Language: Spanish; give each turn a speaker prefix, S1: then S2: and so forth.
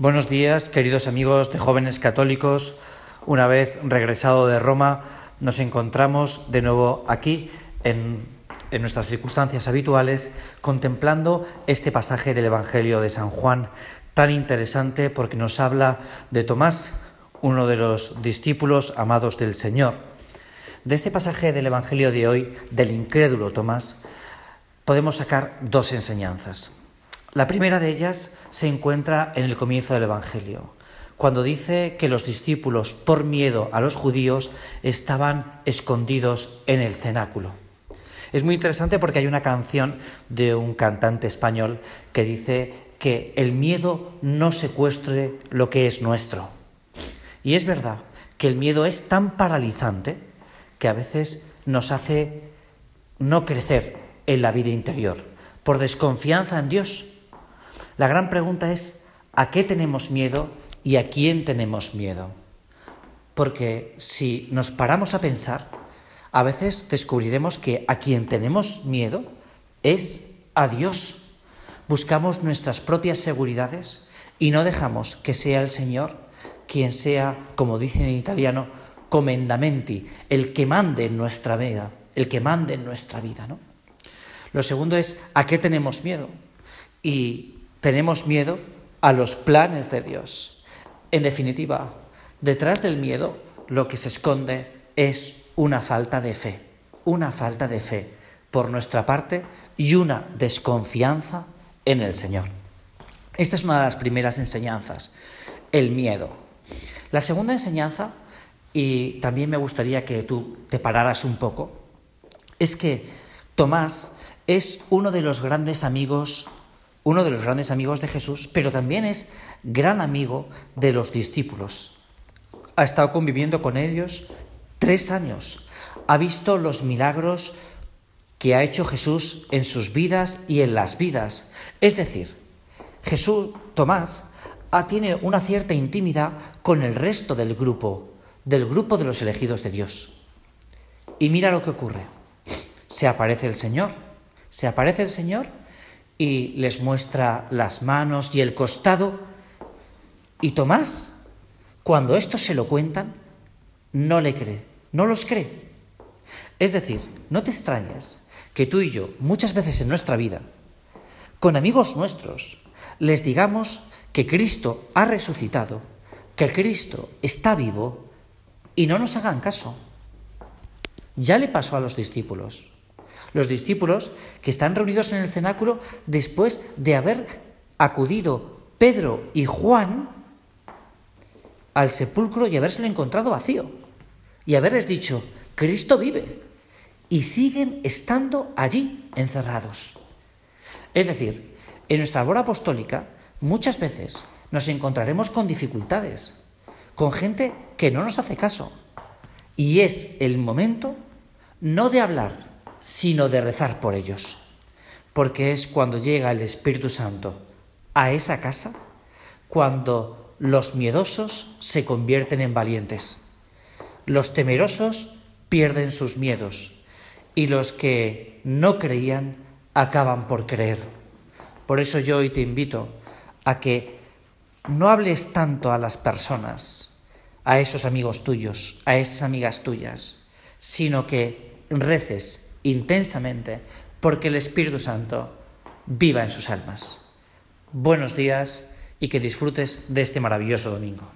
S1: Buenos días, queridos amigos de jóvenes católicos. Una vez regresado de Roma, nos encontramos de nuevo aquí en, nuestras circunstancias habituales, contemplando este pasaje del Evangelio de San Juan, tan interesante porque nos habla de Tomás, uno de los discípulos amados del Señor. De este pasaje del Evangelio de hoy, del incrédulo Tomás, podemos sacar dos enseñanzas. La primera de ellas se encuentra en el comienzo del Evangelio, cuando dice que los discípulos, por miedo a los judíos, estaban escondidos en el cenáculo. Es muy interesante porque hay una canción de un cantante español que dice que el miedo no secuestre lo que es nuestro. Y es verdad que el miedo es tan paralizante que a veces nos hace no crecer en la vida interior, por desconfianza en Dios la gran pregunta es, ¿a qué tenemos miedo y a quién tenemos miedo? Porque si nos paramos a pensar, a veces descubriremos que a quien tenemos miedo es a Dios. Buscamos nuestras propias seguridades y no dejamos que sea el Señor quien sea, como dicen en italiano, comendamenti, el que mande en nuestra vida, el que mande en nuestra vida, ¿no? Lo segundo es a qué tenemos miedo. Y tenemos miedo a los planes de Dios. En definitiva, detrás del miedo lo que se esconde es una falta de fe, una falta de fe por nuestra parte y una desconfianza en el Señor. Esta es una de las primeras enseñanzas, el miedo. La segunda enseñanza, y también me gustaría que tú te pararas un poco, es que Tomás es uno de los grandes amigos uno de los grandes amigos de Jesús, pero también es gran amigo de los discípulos. Ha estado conviviendo con ellos tres años. Ha visto los milagros que ha hecho Jesús en sus vidas y en las vidas. Es decir, Jesús, Tomás, tiene una cierta intimidad con el resto del grupo, del grupo de los elegidos de Dios. Y mira lo que ocurre. Se aparece el Señor. Se aparece el Señor y les muestra las manos y el costado. Y Tomás, cuando esto se lo cuentan, no le cree, no los cree. Es decir, no te extrañes que tú y yo, muchas veces en nuestra vida, con amigos nuestros, les digamos que Cristo ha resucitado, que Cristo está vivo y no nos hagan caso. Ya le pasó a los discípulos. Los discípulos que están reunidos en el cenáculo después de haber acudido Pedro y Juan al sepulcro y habérselo encontrado vacío y haberles dicho, Cristo vive, y siguen estando allí encerrados. Es decir, en nuestra labor apostólica muchas veces nos encontraremos con dificultades, con gente que no nos hace caso, y es el momento no de hablar sino de rezar por ellos. Porque es cuando llega el Espíritu Santo a esa casa, cuando los miedosos se convierten en valientes. Los temerosos pierden sus miedos y los que no creían acaban por creer. Por eso yo hoy te invito a que no hables tanto a las personas, a esos amigos tuyos, a esas amigas tuyas, sino que reces intensamente porque el Espíritu Santo viva en sus almas. Buenos días y que disfrutes de este maravilloso domingo.